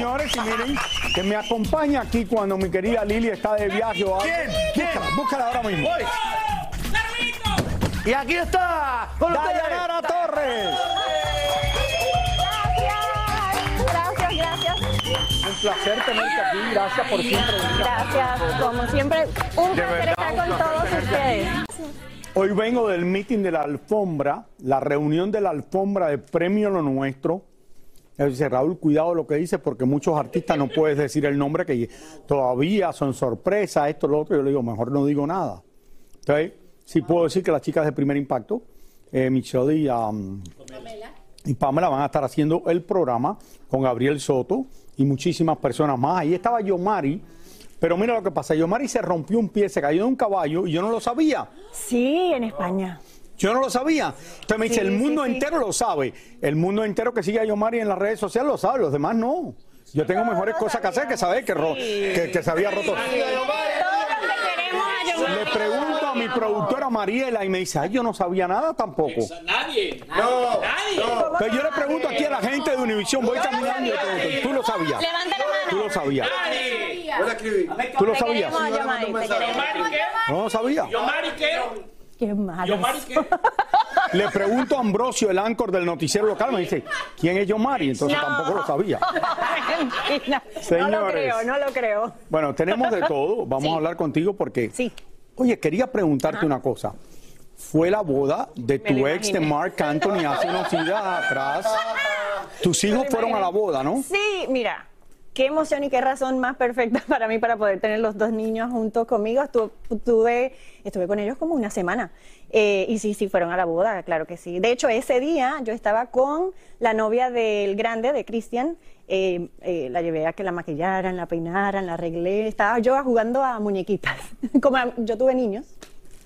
Señores. Y miren, que me acompaña aquí cuando mi querida Lili está de viaje. o algo. Búscala, búscala ahora mismo. Y aquí está, con. Dayanara Torres. Gracias, gracias, Un placer tenerte aquí. Gracias por siempre gracias. Como siempre, un De placer verdad, estar con placer todos ustedes. Hoy vengo del meeting de la alfombra, la reunión de la alfombra de Premio Lo Nuestro. Él Dice Raúl, cuidado lo que dices, porque muchos artistas no puedes decir el nombre que todavía son sorpresa, esto, lo otro. Yo le digo, mejor no digo nada. Entonces, sí puedo decir que las chicas de primer impacto, eh, Michelle y, um, y Pamela van a estar haciendo el programa con Gabriel Soto y muchísimas personas más. Ahí estaba Yomari, pero mira lo que pasa, Yomari se rompió un pie, se cayó de un caballo y yo no lo sabía. Sí, en España. Yo no lo sabía. Entonces me dice, Sí, el mundo sí, sí. entero lo sabe. El mundo entero que sigue a Yomari en las redes sociales lo sabe, los demás no. Yo tengo mejores cosas que hacer que saber que, ro- que, que se había roto. Todos los que queremos a Yomari. Le pregunto a mi productora Mariela y me dice, ay, yo no sabía nada tampoco. Nadie. No, Pero yo le pregunto aquí a la gente de Univisión, voy caminando y pregunto, ¿tú lo sabías? Levanta la mano. ¿Tú lo sabías? Yo. ¿Tú lo sabías? No lo sabía. Yomari, ¿qué? Qué malo. Yomari, ¿qué? Le pregunto a Ambrosio, el anchor del noticiero local, me dice, ¿quién es Yomari? Entonces No. tampoco lo sabía. Mentira. No lo Señores. creo, no lo creo. Bueno, tenemos de todo. Vamos Sí. a hablar contigo porque. Sí. Oye, quería preguntarte una cosa. Fue la boda de Me tu ex de. Mark Anthony hace unos días atrás. Tus hijos fueron a la boda, ¿no? Sí, mira, qué emoción y qué razón más perfecta para mí para poder tener los dos niños juntos conmigo. Estuve, tuve- estuve con ellos como una semana. Eh, y sí, sí, fueron a la boda, claro que sí. De hecho, ese día yo estaba con la novia del grande, de Cristian. Eh, eh, la llevé a que la maquillaran, la peinaran, la arreglé. Estaba yo jugando a muñequitas. Como a- yo tuve niños.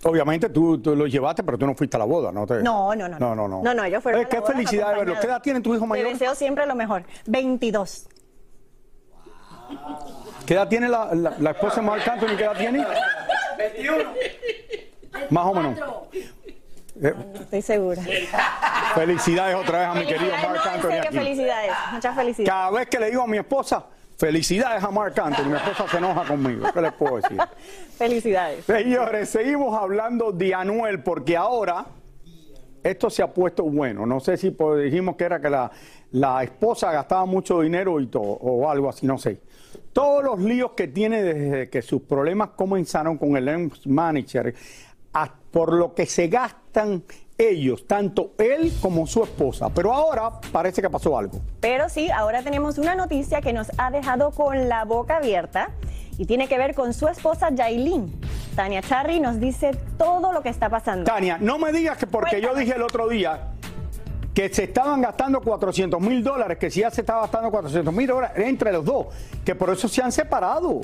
Obviamente tú, tú los llevaste, pero tú no fuiste a la boda, ¿no? Te- No, no, no. No, no, no. No, no, ellos fueron. Oye, a la qué boda felicidad de verlos. ¿Qué edad tiene tu hijo mayor? Te deseo siempre lo mejor. 22. ¿Qué edad tiene la, la- la esposa de Mark Anthony? ¿Qué edad tiene? 21. Más o menos. Eh, Estoy segura. felicidades otra vez a mi querido Mark Anthony aquí. felicidades. Muchas felicidades. Cada vez que le digo a mi esposa, felicidades a Mark Anthony, mi esposa se enoja conmigo. ¿Qué les puedo decir? Felicidades. Señores, seguimos hablando de Anuel porque ahora esto se ha puesto bueno. No sé si pues, dijimos que era que la, la esposa gastaba mucho dinero y todo, o algo así, no sé. Todos los líos que tiene desde que sus problemas comenzaron con el ex manager, por lo que se gastan ellos, tanto él como su esposa. Pero ahora parece que pasó algo. Pero sí, ahora tenemos una noticia que nos ha dejado con la boca abierta y tiene que ver con su esposa Yailin. Tania Charry nos dice todo lo que está pasando. Tania, no me digas que porque yo dije el otro día que se estaban gastando 400 mil dólares, que si ya se estaba gastando 400 mil dólares entre los dos, que por eso se han separado.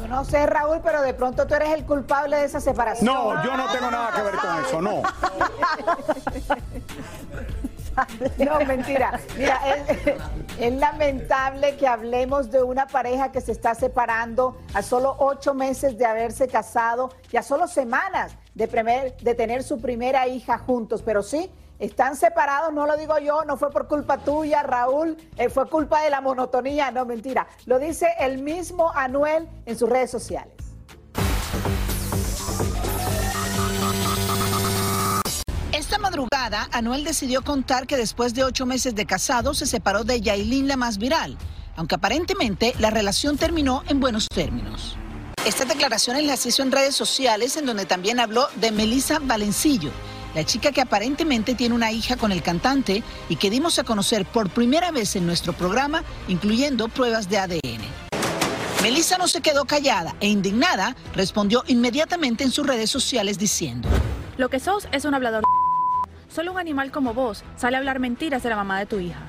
Yo no sé, Raúl, pero de pronto tú eres el culpable de esa separación. No, yo no tengo nada que ver con eso, no. No, mentira. Mira, es, es, lamentable que hablemos de una pareja que se está separando a solo ocho meses de haberse casado y a solo semanas de, primer, de tener su primera hija juntos. Pero sí, están separados, no lo digo yo, no fue por culpa tuya, Raúl, eh, fue culpa de la monotonía, no mentira. Lo dice el mismo Anuel en sus redes sociales. Esta madrugada, Anuel decidió contar que después de ocho meses de casado se separó de Yailin, la más viral, aunque aparentemente la relación terminó en buenos términos. Estas declaraciones las hizo en redes sociales, en donde también habló de Melissa Valencillo, la chica que aparentemente tiene una hija con el cantante y que dimos a conocer por primera vez en nuestro programa, incluyendo pruebas de ADN. Melissa no se quedó callada e indignada respondió inmediatamente en sus redes sociales diciendo: Lo que sos es un hablador. Solo un animal como vos sale a hablar mentiras de la mamá de tu hija.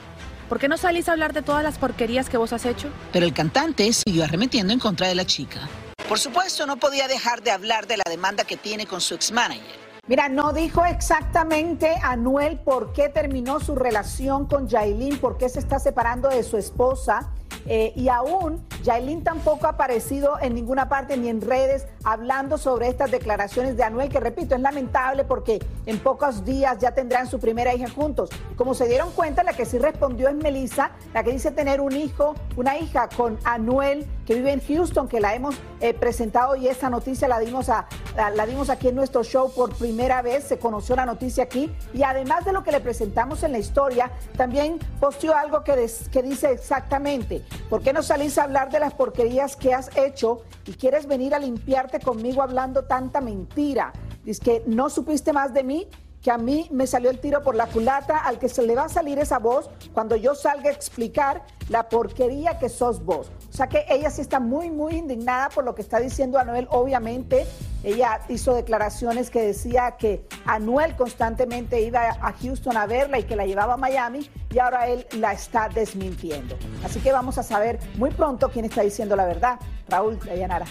¿Por qué no salís a hablar de todas las porquerías que vos has hecho? Pero el cantante siguió arremetiendo en contra de la chica. Por supuesto, no podía dejar de hablar de la demanda que tiene con su ex-manager. Mira, no dijo exactamente Anuel por qué terminó su relación con Yailin, por qué se está separando de su esposa. Eh, y aún Yailin tampoco ha aparecido en ninguna parte ni en redes hablando sobre estas declaraciones de Anuel, que repito, es lamentable porque en pocos días ya tendrán su primera hija juntos. Como se dieron cuenta, la que sí respondió es Melissa, la que dice tener un hijo, una hija con Anuel, que vive en Houston, que la hemos eh, presentado y esa noticia la dimos, a, la dimos aquí en nuestro show por primera vez, se conoció la noticia aquí. Y además de lo que le presentamos en la historia, también posteó algo que, des, que dice exactamente, ¿por qué no salís a hablar de las porquerías que has hecho y quieres venir a limpiarte conmigo hablando tanta mentira? Dice que no supiste más de mí que a mí me salió el tiro por la culata, al que se le va a salir esa voz cuando yo salga a explicar la porquería que sos vos. O sea que ella sí está muy, muy indignada por lo que está diciendo Anuel. Obviamente, ella hizo declaraciones que decía que Anuel constantemente iba a Houston a verla y que la llevaba a Miami y ahora él la está desmintiendo. Así que vamos a saber muy pronto quién está diciendo la verdad. Raúl Dayanara.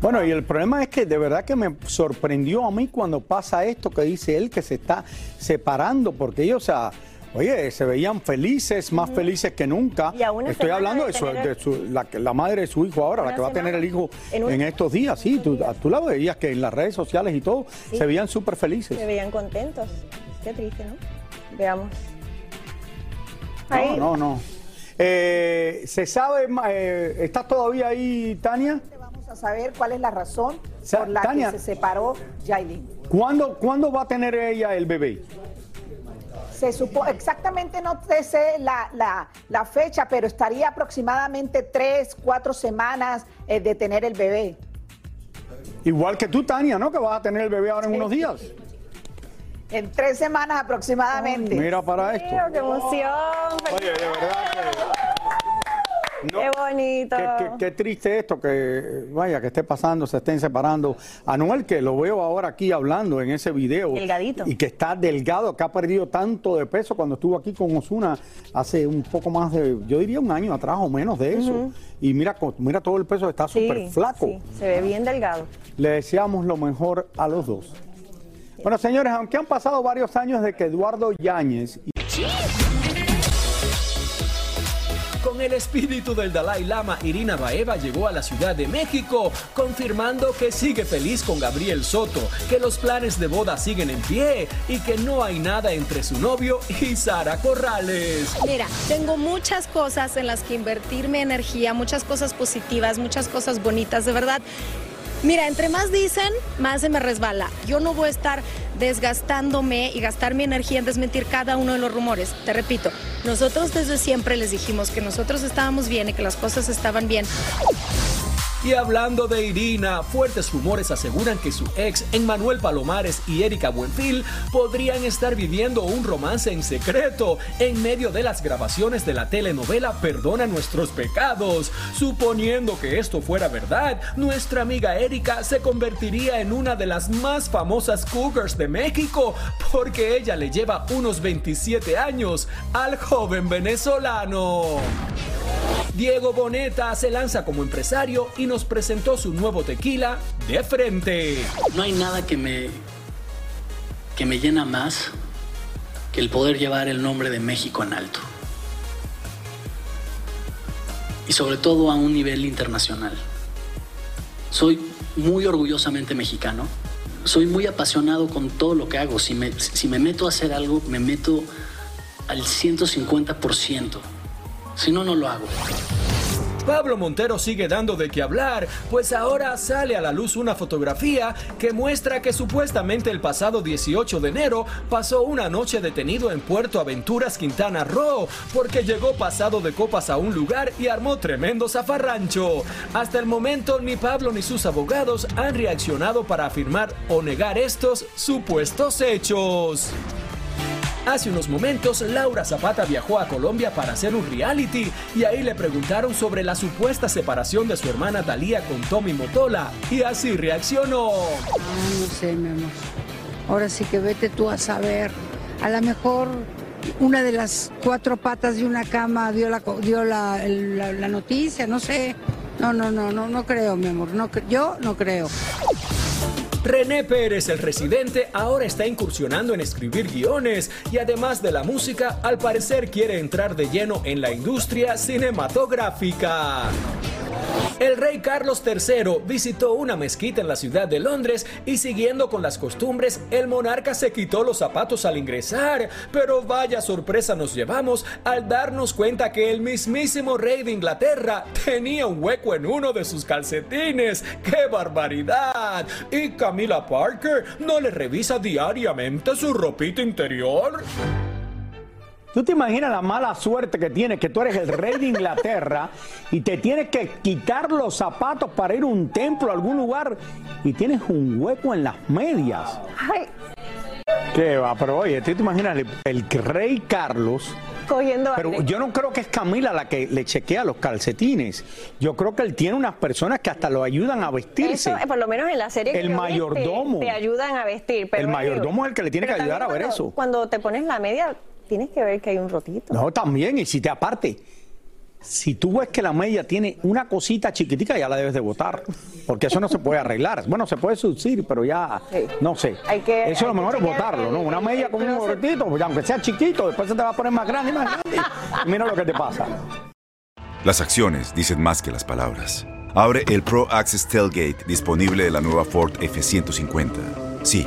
Bueno, y el problema es que de verdad que me sorprendió a mí cuando pasa esto que dice él que se está separando, porque ellos, o sea, oye, se veían felices, más felices que nunca. Estoy hablando de, su, de su, la, la, madre de su hijo ahora, la que va a tener el hijo en, un... en estos días, sí, tú, tú, la veías que en las redes sociales y todo sí. se veían súper felices. Se veían contentos. Qué triste, ¿no? Veamos. Ahí. No, no, no. Eh, ¿Se sabe, eh, estás todavía ahí, Tania? a saber cuál es la razón o sea, por la Tania, que se separó Yailin. ¿cuándo, ¿Cuándo va a tener ella el bebé? Se supo, exactamente no sé la, la, la, fecha, pero estaría aproximadamente tres, cuatro semanas eh, de tener el bebé. Igual que tú, Tania, ¿no? Que vas a tener el bebé ahora en sí. unos días. En tres semanas aproximadamente. Mira para esto. ¡Qué emoción! Oye, de verdad que... Qué bonito. Qué, qué, qué, triste esto, que vaya, que esté pasando, se estén separando. Anuel, que lo veo ahora aquí hablando en ese video. Delgadito. Y que está delgado, que ha perdido tanto de peso cuando estuvo aquí con Osuna hace un poco más de, yo diría un año atrás o menos de eso. Uh -huh. Y mira, mira todo el peso, está súper sí, flaco. Sí, se ve bien delgado. Le deseamos lo mejor a los dos. Bueno, señores, aunque han pasado varios años de que Eduardo Yáñez... Y... Con el espíritu del Dalai Lama, Irina Baeva llegó a la Ciudad de México, confirmando que sigue feliz con Gabriel Soto, que los planes de boda siguen en pie y que no hay nada entre su novio y Sara Corrales. Mira, tengo muchas cosas en las que invertir mi energía, muchas cosas positivas, muchas cosas bonitas, de verdad. Mira, entre más dicen, más se me resbala. Yo no voy a estar desgastándome y gastar mi energía en desmentir cada uno de los rumores. Te repito, nosotros desde siempre les dijimos que nosotros estábamos bien y que las cosas estaban bien. Y hablando de Irina, fuertes rumores aseguran que su ex, Emmanuel Palomares y Erika Buenfil, podrían estar viviendo un romance en secreto en medio de las grabaciones de la telenovela Perdona nuestros pecados. Suponiendo que esto fuera verdad, nuestra amiga Erika se convertiría en una de las más famosas cougars de México porque ella le lleva unos 27 años al joven venezolano. Diego Boneta se lanza como empresario y nos presentó su nuevo tequila de frente. No hay nada que me que me llena más que el poder llevar el nombre de México en alto. Y sobre todo a un nivel internacional. Soy muy orgullosamente mexicano. Soy muy apasionado con todo lo que hago. Si me, si me meto a hacer algo, me meto al 150%. Si no, no lo hago. Pablo Montero sigue dando de qué hablar, pues ahora sale a la luz una fotografía que muestra que supuestamente el pasado 18 de enero pasó una noche detenido en Puerto Aventuras, Quintana Roo, porque llegó pasado de copas a un lugar y armó tremendo zafarrancho. Hasta el momento ni Pablo ni sus abogados han reaccionado para afirmar o negar estos supuestos hechos. Hace unos momentos, Laura Zapata viajó a Colombia para hacer un reality y ahí le preguntaron sobre la supuesta separación de su hermana Dalía con Tommy Motola y así reaccionó. Ah, no sé, mi amor. Ahora sí que vete tú a saber. A lo mejor una de las cuatro patas de una cama dio la, dio la, la noticia, no sé. No, no, no, no, no creo, mi amor. No, yo no creo. René Pérez, el residente, ahora está incursionando en escribir guiones y además de la música, al parecer quiere entrar de lleno en la industria cinematográfica. El rey Carlos III visitó una mezquita en la ciudad de Londres y siguiendo con las costumbres, el monarca se quitó los zapatos al ingresar, pero vaya sorpresa nos llevamos al darnos cuenta que el mismísimo rey de Inglaterra tenía un hueco en uno de sus calcetines. ¡Qué barbaridad! ¿Y Camila Parker no le revisa diariamente su ropita interior? ¿Tú te imaginas la mala suerte que tienes, que tú eres el rey de Inglaterra y te tienes que quitar los zapatos para ir a un templo, a algún lugar y tienes un hueco en las medias? Ay. ¿Qué va? Pero oye, ¿tú te imaginas el, el rey Carlos? Cogiendo Pero aire. yo no creo que es Camila la que le chequea los calcetines. Yo creo que él tiene unas personas que hasta lo ayudan a vestirse. Eso, eh, por lo menos en la serie que El vi, mayordomo. te, te ayudan a vestir. Pero El mayordomo es el que le tiene que ayudar a ver cuando- eso. Cuando te pones la media, tienes que ver que hay un rotito. No, también, y si te aparte, si tú ves que la media tiene una cosita chiquitica, ya la debes de botar, porque eso no se puede arreglar. Bueno, se puede subir, pero ya, no sé. Hay que- eso hay lo mejor que es botarlo, ¿no? Una media con un gorrito, pues aunque sea chiquito, después se te va a poner más grande y más grande. Y Mira lo que te pasa. Las acciones dicen más que las palabras. Abre el Pro Access Tailgate disponible de la nueva Ford F-150. Sí,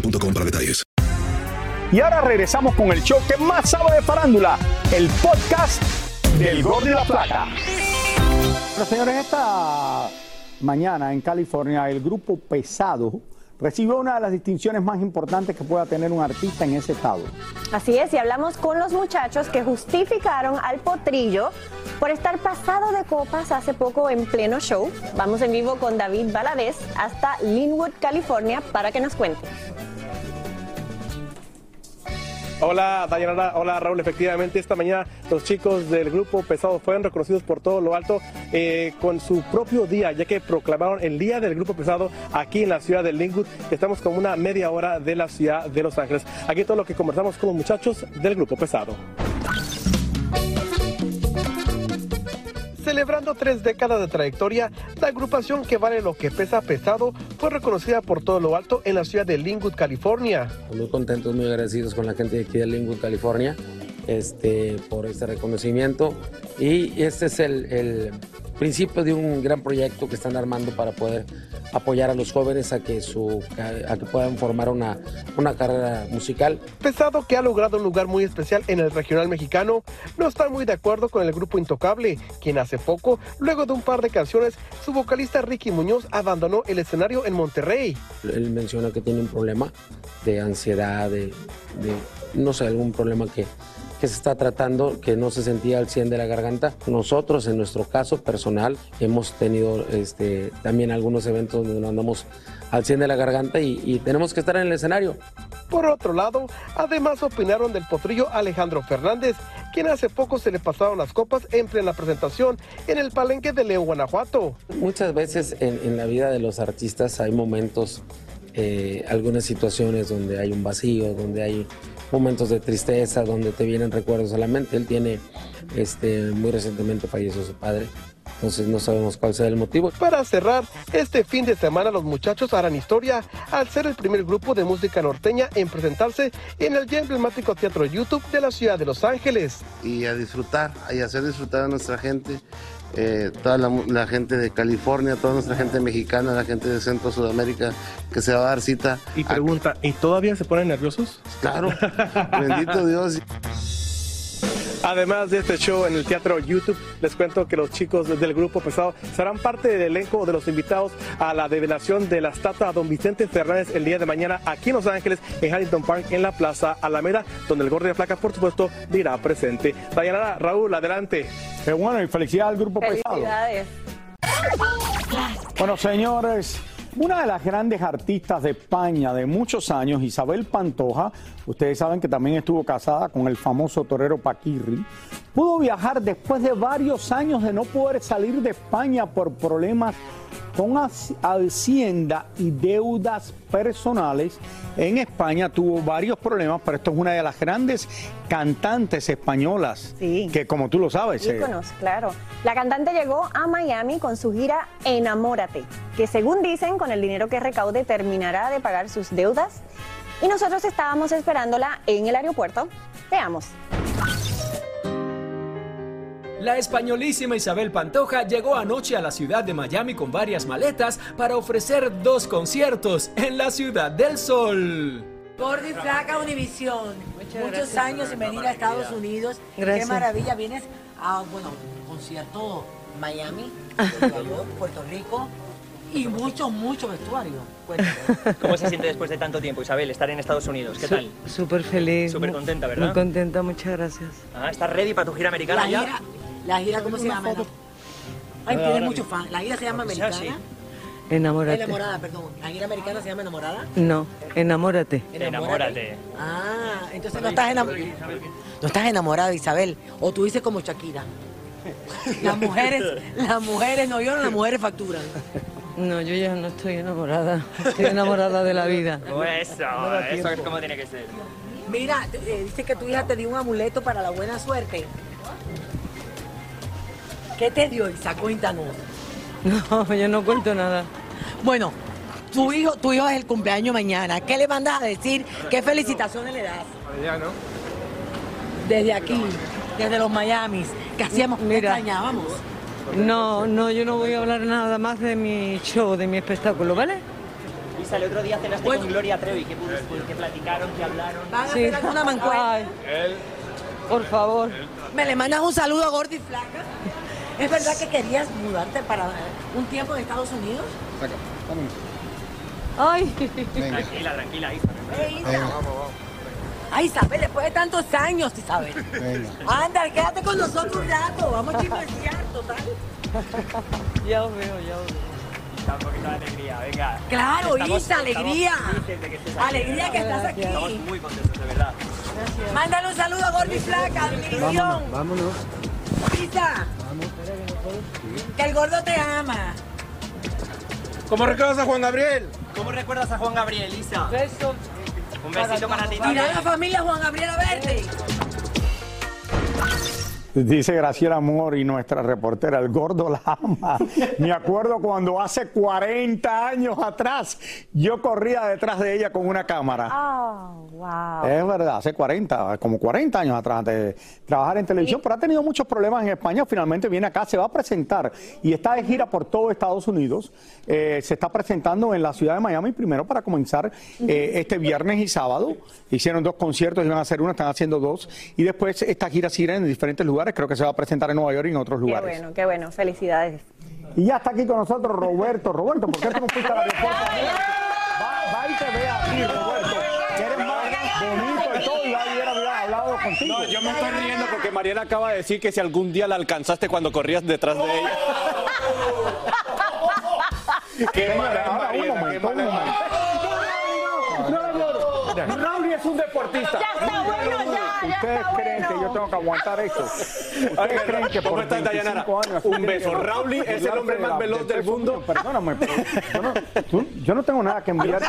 boostmobile.com para detalles. Y ahora regresamos con el show que más sabe de farándula, el podcast del Gol de la Plata. Pero señores, esta mañana en California el grupo pesado recibió una de las distinciones más importantes que pueda tener un artista en ese estado. Así es, y hablamos con los muchachos que justificaron al potrillo por estar pasado de copas hace poco en pleno show. Vamos en vivo con David Valadez hasta Linwood, California, para que nos cuente. Hola Dayanara, hola Raúl, efectivamente esta mañana los chicos del grupo Pesado fueron reconocidos por todo lo alto eh, con su propio día, ya que proclamaron el día del grupo Pesado aquí en la ciudad de Linwood. Estamos como una media hora de la ciudad de Los Ángeles. Aquí todo lo que conversamos con los muchachos del grupo Pesado. Celebrando tres décadas de trayectoria, la agrupación que vale lo que pesa pesado fue reconocida por todo lo alto en la ciudad de Linwood, California. Muy contentos, muy agradecidos con la gente de aquí de Linwood, California, este, por este reconocimiento. Y este es el, el principio de un gran proyecto que están armando para poder apoyar a los jóvenes a que, su, a que puedan formar una, una carrera musical. Pesado que ha logrado un lugar muy especial en el regional mexicano, no está muy de acuerdo con el grupo Intocable, quien hace poco, luego de un par de canciones, su vocalista Ricky Muñoz abandonó el escenario en Monterrey. Él menciona que tiene un problema de ansiedad, de, de no sé, algún problema que, que se está tratando, que no se sentía al 100 de la garganta. Nosotros, en nuestro caso personal, hemos tenido este, también algunos eventos donde no andamos al 100 de la garganta y, y tenemos que estar en el escenario. Por otro lado, además opinaron del potrillo Alejandro Fernández, quien hace poco se le pasaron las copas en plena presentación en el palenque de León, Guanajuato. Muchas veces en, en la vida de los artistas hay momentos, eh, algunas situaciones donde hay un vacío, donde hay momentos de tristeza, donde te vienen recuerdos a la mente. Él tiene, este, muy recientemente falleció su padre, entonces no sabemos cuál sea el motivo. Para cerrar, este fin de semana los muchachos harán historia al ser el primer grupo de música norteña en presentarse en el ya emblemático Teatro YouTube de la ciudad de Los Ángeles. Y a disfrutar, y hacer disfrutar a nuestra gente. Eh, toda la, la, gente de California, toda nuestra gente mexicana, la gente de Centro Sudamérica que se va a dar cita. Y pregunta, ¿y todavía se ponen nerviosos? Claro, bendito Dios. Además de este show en el Teatro YouTube, les cuento que los chicos del grupo Pesado serán parte del elenco de los invitados a la develación de la estatua a don Vicente Fernández el día de mañana aquí en Los Ángeles, en Huntington Park, en la Plaza Alameda, donde el gordo de placa, por supuesto, dirá presente. Dayanara, Raúl, adelante. Qué bueno y felicidades al grupo Felicidades. Pesado. Bueno, señores. Una de las grandes artistas de España de muchos años, Isabel Pantoja, ustedes saben que también estuvo casada con el famoso torero Paquirri, pudo viajar después de varios años de no poder salir de España por problemas con Hacienda y deudas personales. En España tuvo varios problemas, pero esto es una de las grandes cantantes españolas, sí. que como tú lo sabes. Íconos, eh. claro. La cantante llegó a Miami con su gira Enamórate, que según dicen, con el dinero que recaude terminará de pagar sus deudas. Y nosotros estábamos esperándola en el aeropuerto. Veamos. La españolísima Isabel Pantoja llegó anoche a la ciudad de Miami con varias maletas para ofrecer dos conciertos en la Ciudad del Sol. Gordi Flaca Univisión. Muchos gracias. años sin venir a Estados Unidos. Gracias. Qué maravilla. Vienes a, bueno, concierto Miami, Nueva York, Puerto Rico y mucho, mucho vestuario. Cuéntame. ¿Cómo se siente después de tanto tiempo, Isabel, estar en Estados Unidos? ¿Qué Su- tal? Súper feliz. Súper contenta, ¿verdad? Muy contenta, muchas gracias. Ah, ¿Estás ready para tu gira americana La ya? gira, la gira, ¿cómo se llama? foto. Ay, tienes ahora muchos fans. La gira se llama Lo que sea, Americana. Enamórate. Enamorada, perdón. La gira americana se llama Enamorada. No, enamórate. Enamórate. Ah, entonces no estás enamorada. No estás enamorada, Isabel. O tú dices como Shakira. Las mujeres, las mujeres no lloran, las mujeres facturan. No, yo ya no estoy enamorada. Estoy enamorada de la vida. Pues eso, eso es como tiene que ser. Mira, eh, dice que tu hija te dio un amuleto para la buena suerte. ¿Qué te dio, Isa? Cuéntanos. No, yo no cuento nada. Bueno, tu hijo, tu hijo es el cumpleaños mañana. ¿Qué le mandas a decir? ¿Qué felicitaciones le das? Ya, ¿no? Desde aquí, desde los Miamis, que hacíamos, que extrañábamos. No, no, yo no voy a hablar nada más de mi show, de mi espectáculo, ¿vale? Isa, el otro día cenaste Bueno. con Gloria Trevi. ¿Qué, pudiste- qué platicaron? ¿Qué hablaron? ¿Van a hacer alguna mancuerna? Ay, por favor. ¿Me le mandas un saludo a Gordy Flaca? ¿Es verdad que querías mudarte para un tiempo en Estados Unidos? Ay. Tranquila, tranquila, Isa. Venga. Ay, Isabel, después de tantos años, Isabel. Anda, quédate con nosotros un rato. Vamos a chismear, total. Ya os veo, ya os veo. Isa, un poquito de alegría, venga. Claro, Estamos- Isa, alegría. que estés aquí, Alegría que estás aquí. Estamos muy contentos, de verdad. Mándale un saludo a Gordy Flaca, a Miguel vámonos. Isa, que el gordo te ama. ¿Cómo recuerdas a Juan Gabriel? ¿Cómo recuerdas a Juan Gabriel, Isa? Beso. Un besito para ti Mira la familia Juan Gabriel a verte. Dice Graciela Amor y nuestra reportera, el gordo la ama. Me acuerdo cuando hace 40 años atrás yo corría detrás de ella con una cámara. Oh, wow. Es verdad, hace 40, como 40 años atrás antes de trabajar en televisión, pero ha tenido muchos problemas en España. Finalmente viene acá, se va a presentar y está de gira por todo Estados Unidos. Eh, se está presentando en la ciudad de Miami primero para comenzar eh, este viernes y sábado. Hicieron dos conciertos, iban a hacer uno, están haciendo dos. Y después esta gira sigue en diferentes lugares. Creo que se va a presentar en Nueva York y en otros Qué lugares. bueno, qué bueno. Felicidades. Y ya está aquí con nosotros Roberto. Roberto, ¿por qué tú no fuiste al aeropuerto? Va, va y te ve a ti, Roberto. Que eres más bonito y todo y hubiera hablado contigo. No, yo me estoy riendo porque Mariela acaba de decir que si algún día la alcanzaste cuando corrías detrás de ella. Qué mala un qué momento, un mala es momento. Raúl es un deportista. Ya está bueno, ya ¿Ustedes está creen bueno. que yo tengo que aguantar esto? ¿Ustedes creen que ¿cómo por Dayanara? 25 años Un beso. Raúl es el hombre más veloz del mundo. Perdóname, pero yo no, tú- yo no tengo nada que enviarte.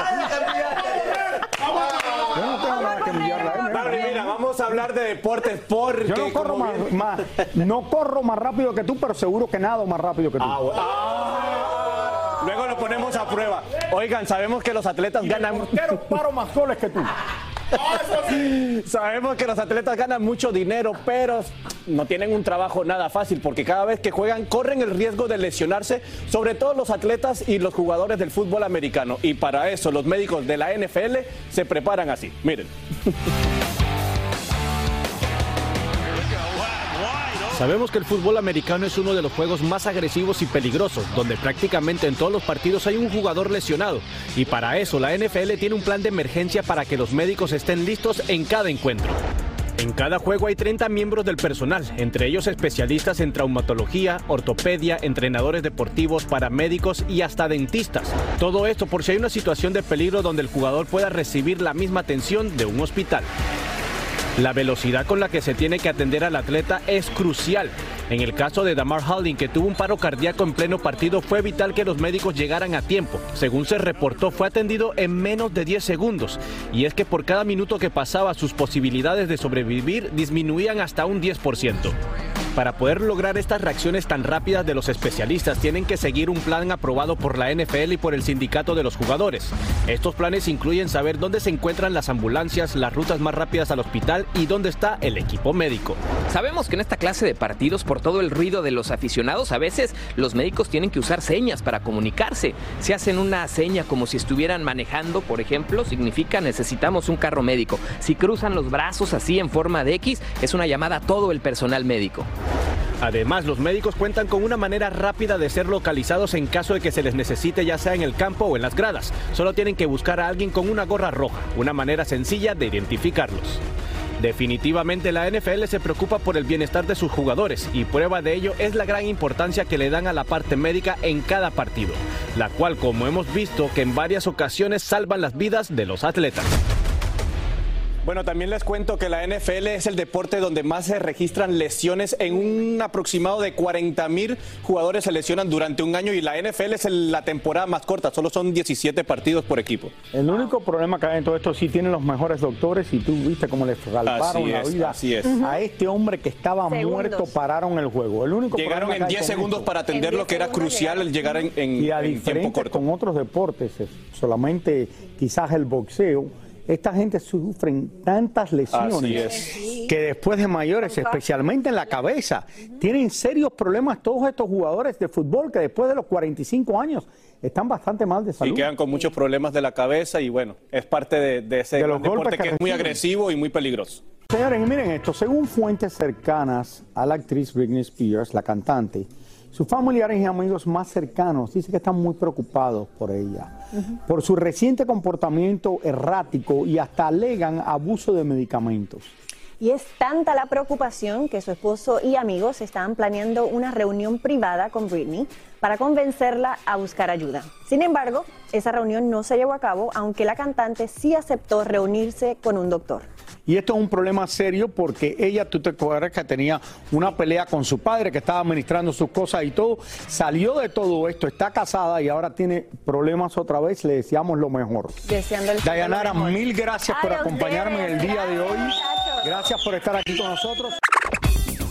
Yo no tengo nada que enviarle a él. Raúl, mira, vamos a hablar de deportes porque... Yo no corro más, bien- más- no corro más rápido que tú, pero seguro que nado más rápido que tú. Ah, Luego lo ponemos a prueba. Oigan, sabemos que los atletas ganan... Quiero paro más goles que tú. Sabemos que los atletas ganan mucho dinero, pero no tienen un trabajo nada fácil porque cada vez que juegan corren el riesgo de lesionarse, sobre todo los atletas y los jugadores del fútbol americano. Y para eso los médicos de la NFL se preparan así. Miren. Sabemos que el fútbol americano es uno de los juegos más agresivos y peligrosos, donde prácticamente en todos los partidos hay un jugador lesionado. Y para eso la NFL tiene un plan de emergencia para que los médicos estén listos en cada encuentro. En cada juego hay 30 miembros del personal, entre ellos especialistas en traumatología, ortopedia, entrenadores deportivos, paramédicos y hasta dentistas. Todo esto por si hay una situación de peligro donde el jugador pueda recibir la misma atención de un hospital. La velocidad con la que se tiene que atender al atleta es crucial. En el caso de Damar Halding, que tuvo un paro cardíaco en pleno partido, fue vital que los médicos llegaran a tiempo. Según se reportó, fue atendido en menos de 10 segundos. Y es que por cada minuto que pasaba, sus posibilidades de sobrevivir disminuían hasta un 10%. Para poder lograr estas reacciones tan rápidas de los especialistas, tienen que seguir un plan aprobado por la NFL y por el sindicato de los jugadores. Estos planes incluyen saber dónde se encuentran las ambulancias, las rutas más rápidas al hospital y dónde está el equipo médico. Sabemos que en esta clase de partidos, por todo el ruido de los aficionados, a veces los médicos tienen que usar señas para comunicarse. Si hacen una seña como si estuvieran manejando, por ejemplo, significa necesitamos un carro médico. Si cruzan los brazos así en forma de X, es una llamada a todo el personal médico. Además, los médicos cuentan con una manera rápida de ser localizados en caso de que se les necesite ya sea en el campo o en las gradas. Solo tienen que buscar a alguien con una gorra roja, una manera sencilla de identificarlos. Definitivamente la NFL se preocupa por el bienestar de sus jugadores y prueba de ello es la gran importancia que le dan a la parte médica en cada partido, la cual como hemos visto que en varias ocasiones salvan las vidas de los atletas. Bueno, también les cuento que la NFL es el deporte donde más se registran lesiones. En un aproximado de 40 mil jugadores se lesionan durante un año y la NFL es el- la temporada más corta, solo son 17 partidos por equipo. El único problema que hay en todo esto, sí tienen los mejores doctores y tú viste cómo le salvaron Así la es, vida así es. a este hombre que estaba Segundos. muerto, pararon el juego. El único Llegaron en que hay 10 con segundos esto- para atender lo que era crucial el llegar en, en- y a en tiempo diferencia corto. con otros deportes, es solamente quizás el boxeo, esta gente sufren tantas lesiones que después de mayores, especialmente en la cabeza, tienen serios problemas todos estos jugadores de fútbol que después de los 45 años están bastante mal de Y salud. quedan con muchos problemas de la cabeza y bueno, es parte de, de ese De los gran deporte que que es muy agresivo y muy peligroso. Señores, miren esto, según fuentes cercanas a la actriz Britney Spears, la cantante, Sus familiares y amigos más cercanos dicen que están muy preocupados por ella, por su reciente comportamiento errático y hasta alegan abuso de medicamentos. Y es tanta la preocupación que su esposo y amigos están planeando una reunión privada con Britney para convencerla a buscar ayuda. Sin embargo, esa reunión no se llevó a cabo, aunque la cantante sí aceptó reunirse con un doctor. Y esto es un problema serio porque ella, tú te acuerdas que tenía una pelea con su padre que estaba administrando sus cosas y todo. Salió de todo esto, está casada y ahora tiene problemas otra vez. Le deseamos lo mejor. Deseando Dayanara, mil gracias por acompañarme en el día de hoy. Gracias por estar aquí con nosotros.